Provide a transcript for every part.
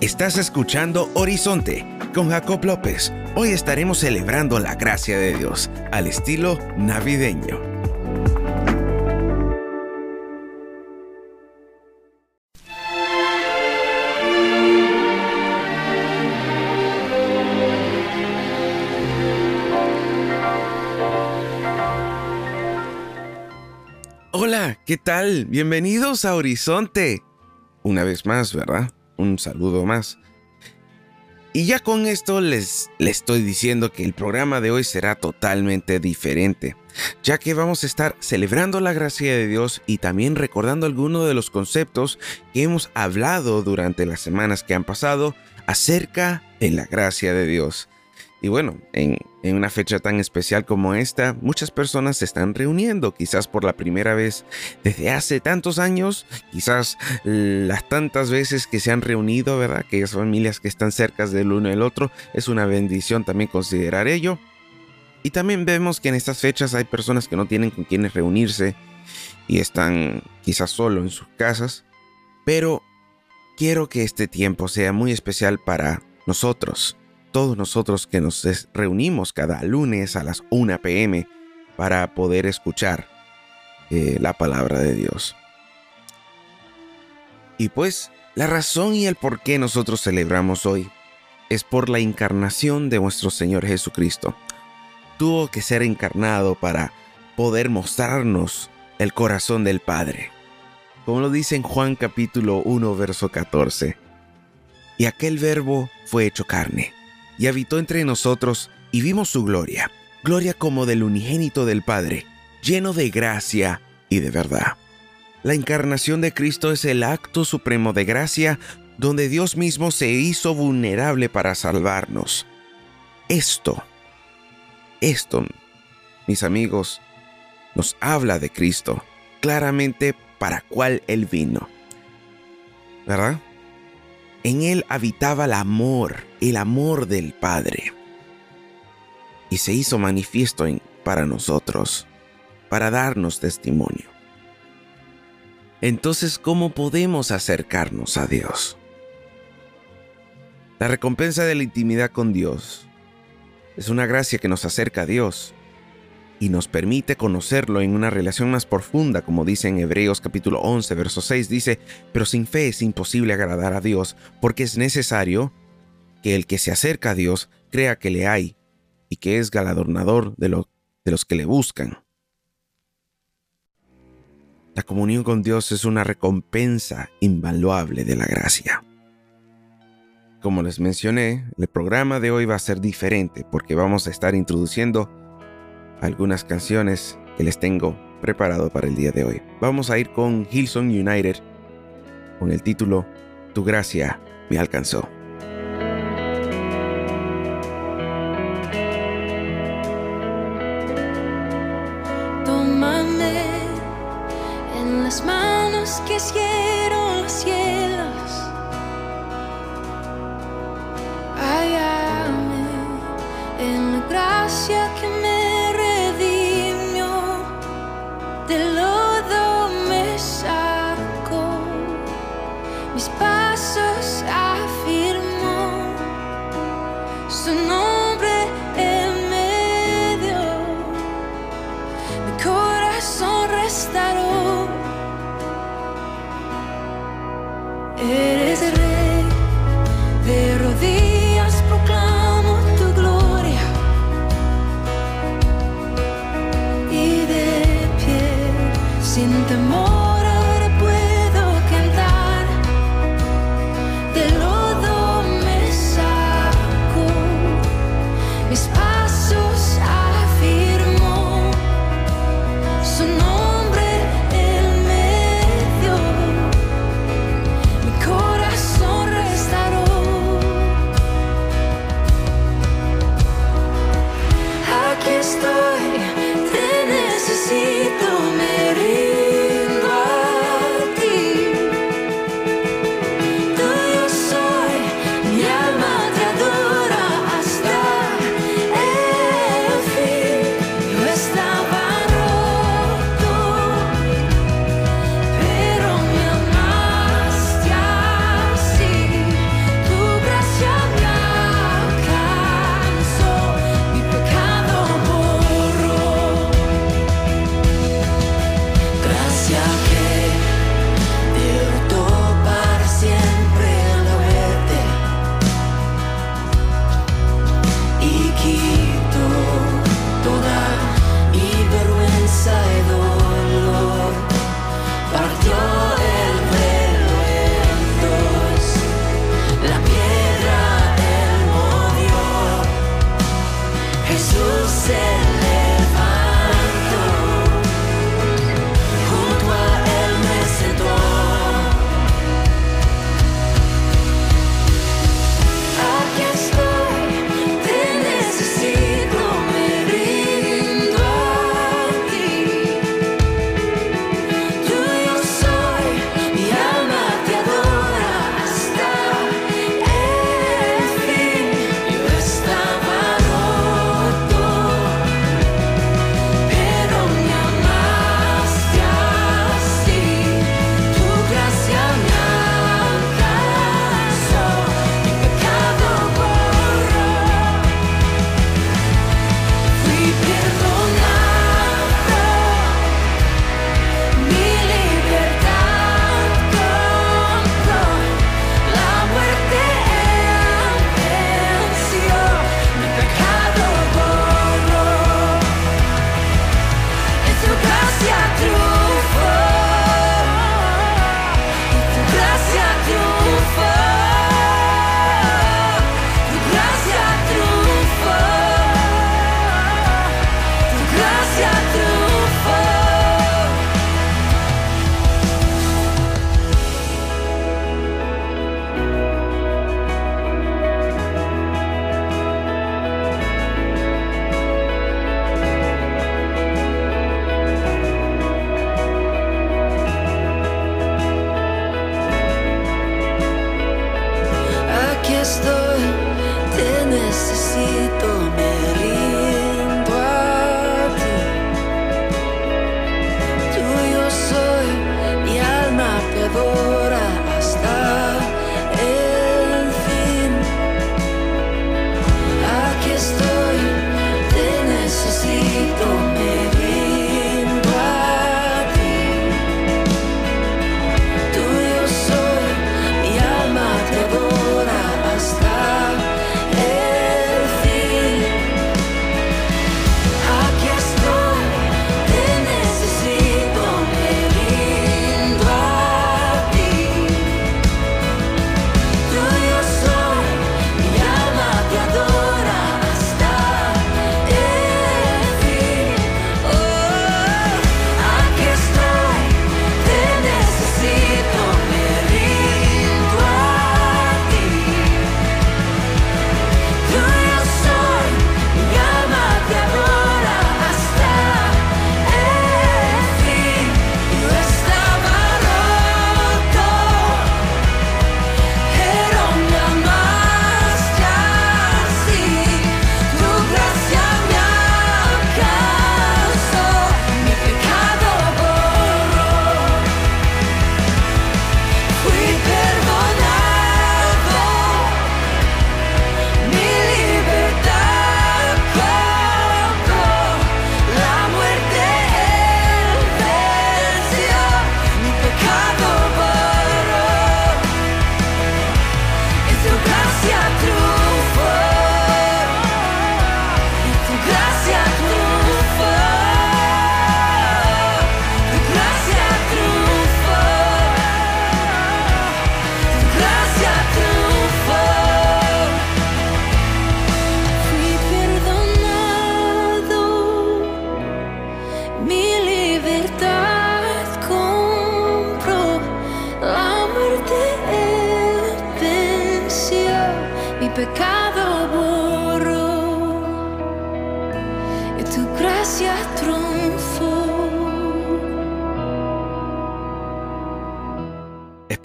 Estás escuchando Horizonte con Jacob López. Hoy estaremos celebrando la gracia de Dios al estilo navideño. Hola, ¿qué tal? Bienvenidos a Horizonte. Una vez más, ¿verdad? Un saludo más. Y ya con esto les, les estoy diciendo que el programa de hoy será totalmente diferente, ya que vamos a estar celebrando la gracia de Dios y también recordando algunos de los conceptos que hemos hablado durante las semanas que han pasado acerca de la gracia de Dios. Y bueno, en, una fecha tan especial como esta, muchas personas se están reuniendo, quizás por la primera vez desde hace tantos años, quizás las tantas veces que se han reunido, ¿verdad? Aquellas familias que están cerca del uno del otro, es una bendición también considerar ello. Y también vemos que en estas fechas hay personas que no tienen con quienes reunirse y están quizás solo en sus casas, pero quiero que este tiempo sea muy especial para nosotros todos nosotros que nos reunimos cada lunes a las 1 pm para poder escuchar eh, la palabra de Dios. Y pues la razón y el por qué nosotros celebramos hoy es por la encarnación de nuestro Señor Jesucristo. Tuvo que ser encarnado para poder mostrarnos el corazón del Padre. Como lo dice en Juan capítulo 1, verso 14. Y aquel verbo fue hecho carne y habitó entre nosotros y vimos su gloria, gloria como del unigénito del Padre, lleno de gracia y de verdad. La encarnación de Cristo es el acto supremo de gracia donde Dios mismo se hizo vulnerable para salvarnos. Esto, esto, mis amigos, nos habla de Cristo, claramente para cuál Él vino. ¿Verdad? En él habitaba el amor, el amor del Padre. Y se hizo manifiesto para nosotros, para darnos testimonio. Entonces, ¿cómo podemos acercarnos a Dios? La recompensa de la intimidad con Dios es una gracia que nos acerca a Dios y nos permite conocerlo en una relación más profunda, como dice en Hebreos capítulo 11, verso 6, dice, pero sin fe es imposible agradar a Dios, porque es necesario que el que se acerca a Dios crea que le hay y que es galardonador de, de los que le buscan. La comunión con Dios es una recompensa invaluable de la gracia. Como les mencioné, el programa de hoy va a ser diferente porque vamos a estar introduciendo algunas canciones que les tengo preparado para el día de hoy. Vamos a ir con Hillsong United con el título Tu gracia me alcanzó. Corazón.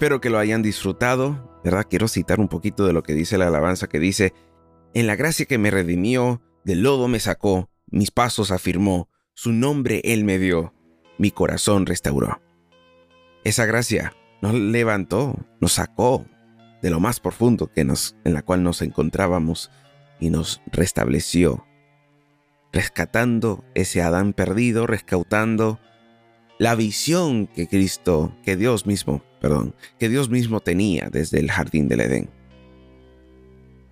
Espero que lo hayan disfrutado, ¿verdad? Quiero citar un poquito de lo que dice la alabanza que dice, en la gracia que me redimió, del lodo me sacó, mis pasos afirmó, su nombre él me dio, mi corazón restauró. Esa gracia nos levantó, nos sacó de lo más profundo que nos, en la cual nos encontrábamos y nos restableció, rescatando ese Adán perdido, rescautando la visión que Cristo, que Dios mismo perdón, que Dios mismo tenía desde el jardín del Edén.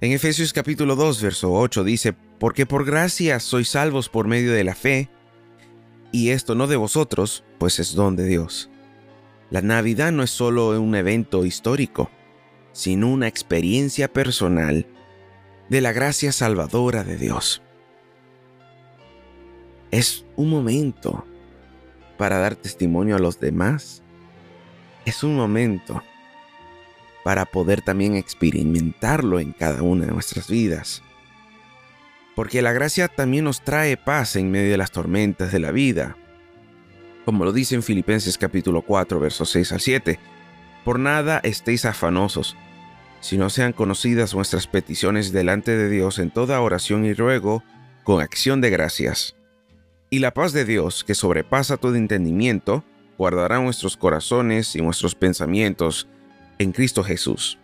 En Efesios capítulo 2, verso 8 dice, porque por gracia sois salvos por medio de la fe, y esto no de vosotros, pues es don de Dios. La Navidad no es solo un evento histórico, sino una experiencia personal de la gracia salvadora de Dios. Es un momento para dar testimonio a los demás es un momento para poder también experimentarlo en cada una de nuestras vidas. Porque la gracia también nos trae paz en medio de las tormentas de la vida. Como lo dice en Filipenses capítulo 4, versos 6 al 7. Por nada estéis afanosos, si no sean conocidas vuestras peticiones delante de Dios en toda oración y ruego, con acción de gracias. Y la paz de Dios, que sobrepasa todo entendimiento, guardará nuestros corazones y nuestros pensamientos en Cristo Jesús.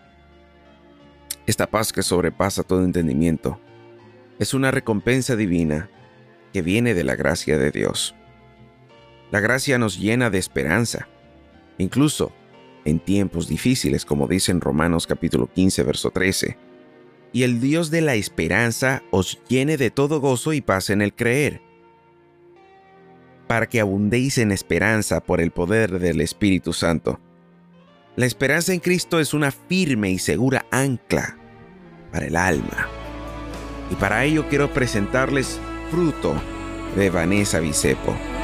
Esta paz que sobrepasa todo entendimiento es una recompensa divina que viene de la gracia de Dios. La gracia nos llena de esperanza, incluso en tiempos difíciles, como dice en Romanos capítulo 15, verso 13. Y el Dios de la esperanza os llene de todo gozo y paz en el creer para que abundéis en esperanza por el poder del Espíritu Santo. La esperanza en Cristo es una firme y segura ancla para el alma. Y para ello quiero presentarles Fruto de Vanessa Bicepo.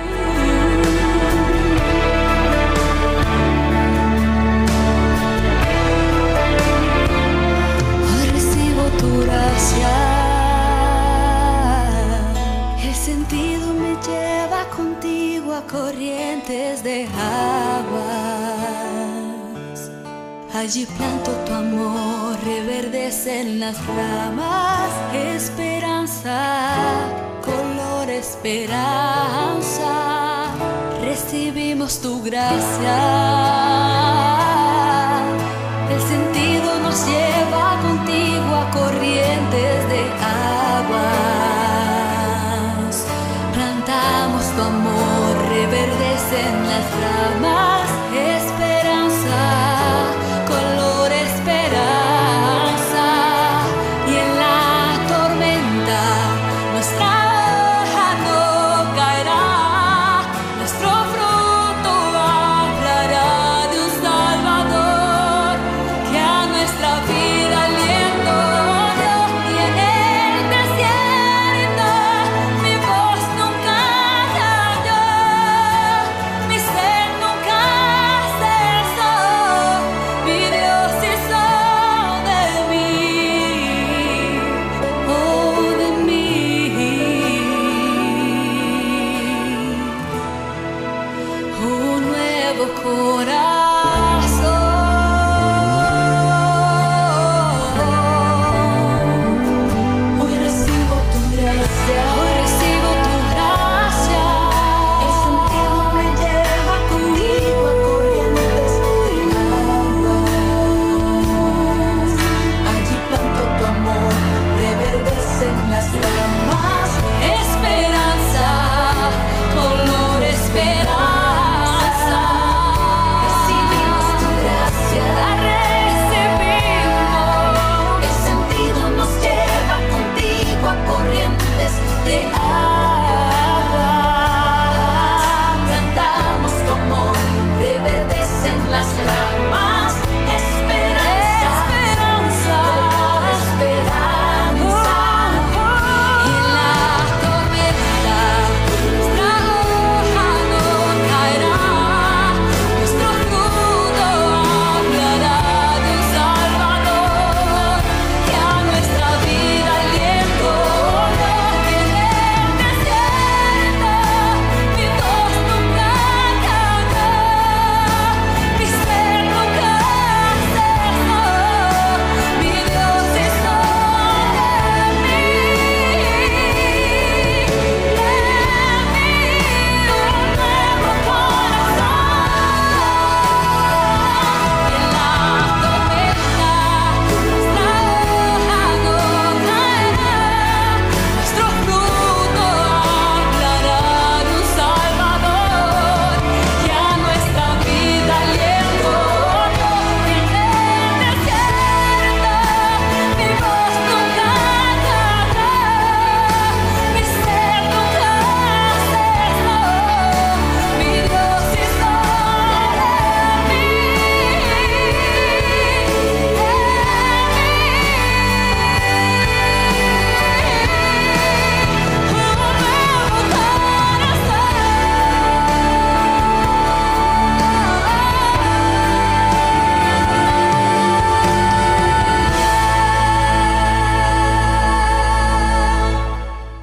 Allí planto tu amor, reverdecen las ramas, esperanza, color esperanza. Recibimos tu gracia.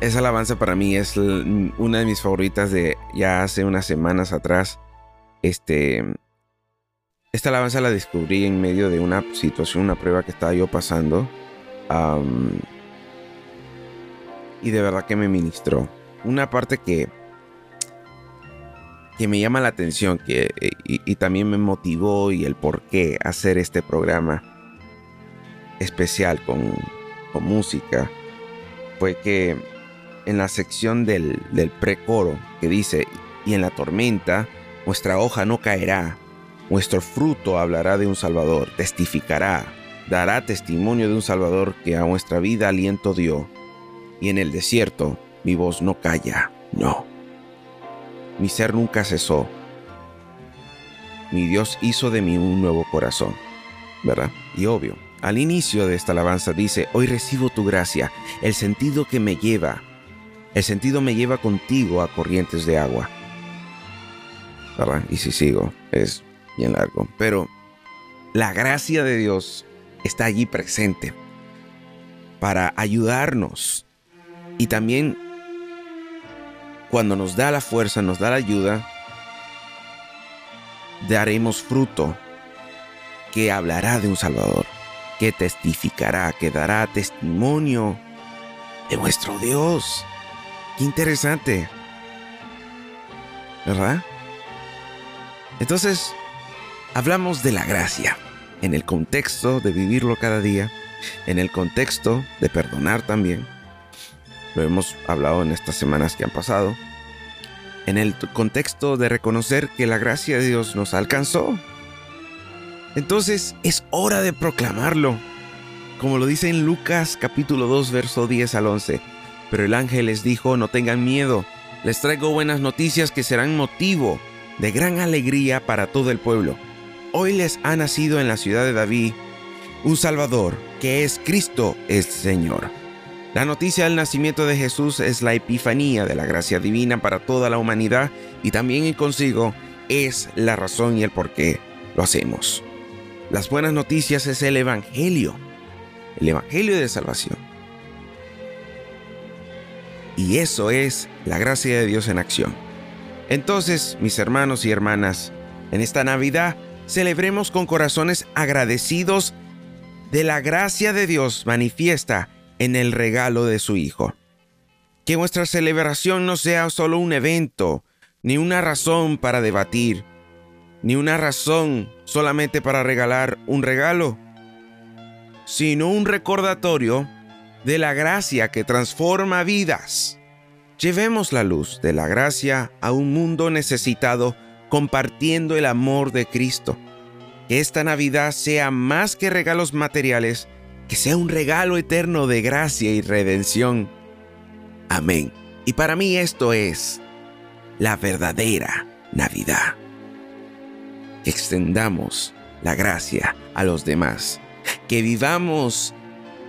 Esa alabanza para mí es l- una de mis favoritas de ya hace unas semanas atrás. Este, esta alabanza la descubrí en medio de una situación, una prueba que estaba yo pasando. y de verdad que me ministró. Una parte que, que me llama la atención que, y, y también me motivó y el por qué hacer este programa especial con, con música fue que en la sección del, del precoro que dice, y en la tormenta, vuestra hoja no caerá, vuestro fruto hablará de un Salvador, testificará, dará testimonio de un Salvador que a vuestra vida aliento dio, y en el desierto mi voz no calla, no. Mi ser nunca cesó. Mi Dios hizo de mí un nuevo corazón, ¿verdad? Y obvio, al inicio de esta alabanza dice, hoy recibo tu gracia, el sentido que me lleva el sentido me lleva contigo a corrientes de agua. Y si sigo, es bien largo. Pero la gracia de Dios está allí presente para ayudarnos. Y también cuando nos da la fuerza, nos da la ayuda, daremos fruto. que hablará de un Salvador, que testificará, que dará testimonio de nuestro Dios. Qué interesante. ¿Verdad? Entonces, hablamos de la gracia en el contexto de vivirlo cada día, en el contexto de perdonar también. Lo hemos hablado en estas semanas que han pasado. En el contexto de reconocer que la gracia de Dios nos alcanzó. Entonces es hora de proclamarlo. Como lo dice en Lucas capítulo 2 verso 10 al 11. Pero el ángel les dijo, no tengan miedo, les traigo buenas noticias que serán motivo de gran alegría para todo el pueblo. Hoy les ha nacido en la ciudad de David un Salvador, que es Cristo el Señor. La noticia del nacimiento de Jesús es la epifanía de la gracia divina para toda la humanidad y también en consigo es la razón y el por qué lo hacemos. Las buenas noticias es el Evangelio, el Evangelio de salvación. Y eso es la gracia de Dios en acción. Entonces, mis hermanos y hermanas, en esta Navidad celebremos con corazones agradecidos de la gracia de Dios manifiesta en el regalo de su Hijo. Que nuestra celebración no sea solo un evento, ni una razón para debatir, ni una razón solamente para regalar un regalo, sino un recordatorio de la gracia que transforma vidas. Llevemos la luz de la gracia a un mundo necesitado compartiendo el amor de Cristo. Que esta Navidad sea más que regalos materiales, que sea un regalo eterno de gracia y redención. Amén. Y para mí esto es la verdadera Navidad. Extendamos la gracia a los demás. Que vivamos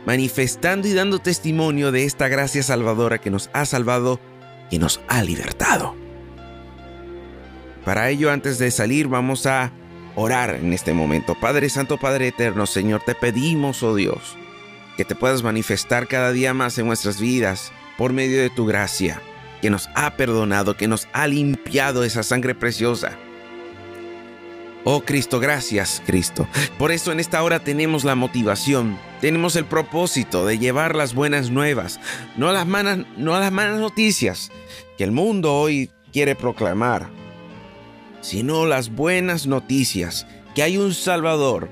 manifestando y dando testimonio de esta gracia salvadora que nos ha salvado y nos ha libertado. Para ello, antes de salir, vamos a orar en este momento. Padre Santo, Padre Eterno, Señor, te pedimos, oh Dios, que te puedas manifestar cada día más en nuestras vidas por medio de tu gracia, que nos ha perdonado, que nos ha limpiado esa sangre preciosa Oh Cristo, gracias Cristo. Por eso en esta hora tenemos la motivación, tenemos el propósito de llevar las buenas nuevas, no las malas, no las malas noticias que el mundo hoy quiere proclamar, sino las buenas noticias, que hay un Salvador,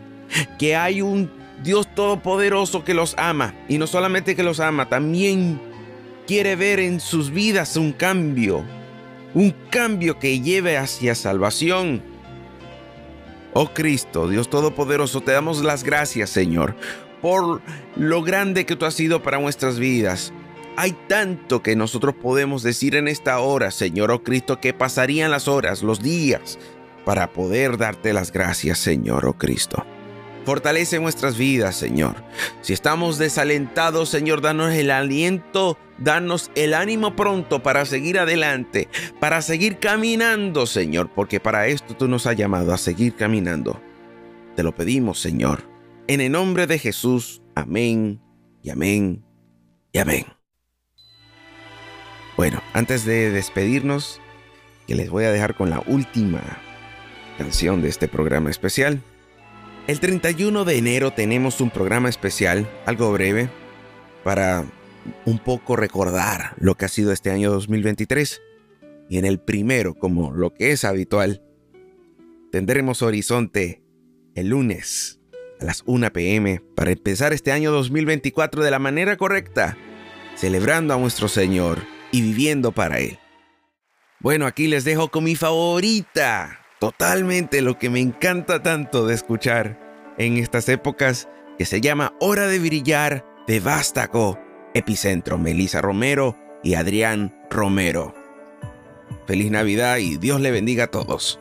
que hay un Dios Todopoderoso que los ama, y no solamente que los ama, también quiere ver en sus vidas un cambio, un cambio que lleve hacia salvación Oh Cristo, Dios Todopoderoso, te damos las gracias, Señor, por lo grande que tú has sido para nuestras vidas. Hay tanto que nosotros podemos decir en esta hora, Señor, oh Cristo, que pasarían las horas, los días, para poder darte las gracias, Señor, oh Cristo. Fortalece nuestras vidas, Señor. Si estamos desalentados, Señor, danos el aliento, danos el ánimo pronto para seguir adelante, para seguir caminando, Señor, porque para esto tú nos has llamado a seguir caminando. Te lo pedimos, Señor. En el nombre de Jesús, amén y amén y amén. Bueno, antes de despedirnos, que les voy a dejar con la última canción de este programa especial. El 31 de enero tenemos un programa especial, algo breve, para un poco recordar lo que ha sido este año 2023. Y en el primero, como lo que es habitual, tendremos Horizonte el lunes a las 1 pm para empezar este año 2024 de la manera correcta, celebrando a nuestro Señor y viviendo para Él. Bueno, aquí les dejo con mi favorita, totalmente lo que me encanta tanto de escuchar en estas épocas, que se llama Hora de Brillar de Vástago, Epicentro, Melissa Romero y Adrián Romero. Feliz Navidad y Dios le bendiga a todos.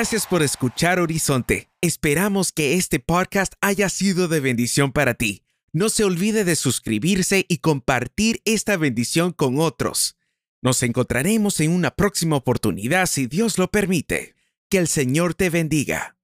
Gracias por escuchar Horizonte. Esperamos que este podcast haya sido de bendición para ti. No se olvide de suscribirse y compartir esta bendición con otros. Nos encontraremos en una próxima oportunidad si Dios lo permite. Que el Señor te bendiga.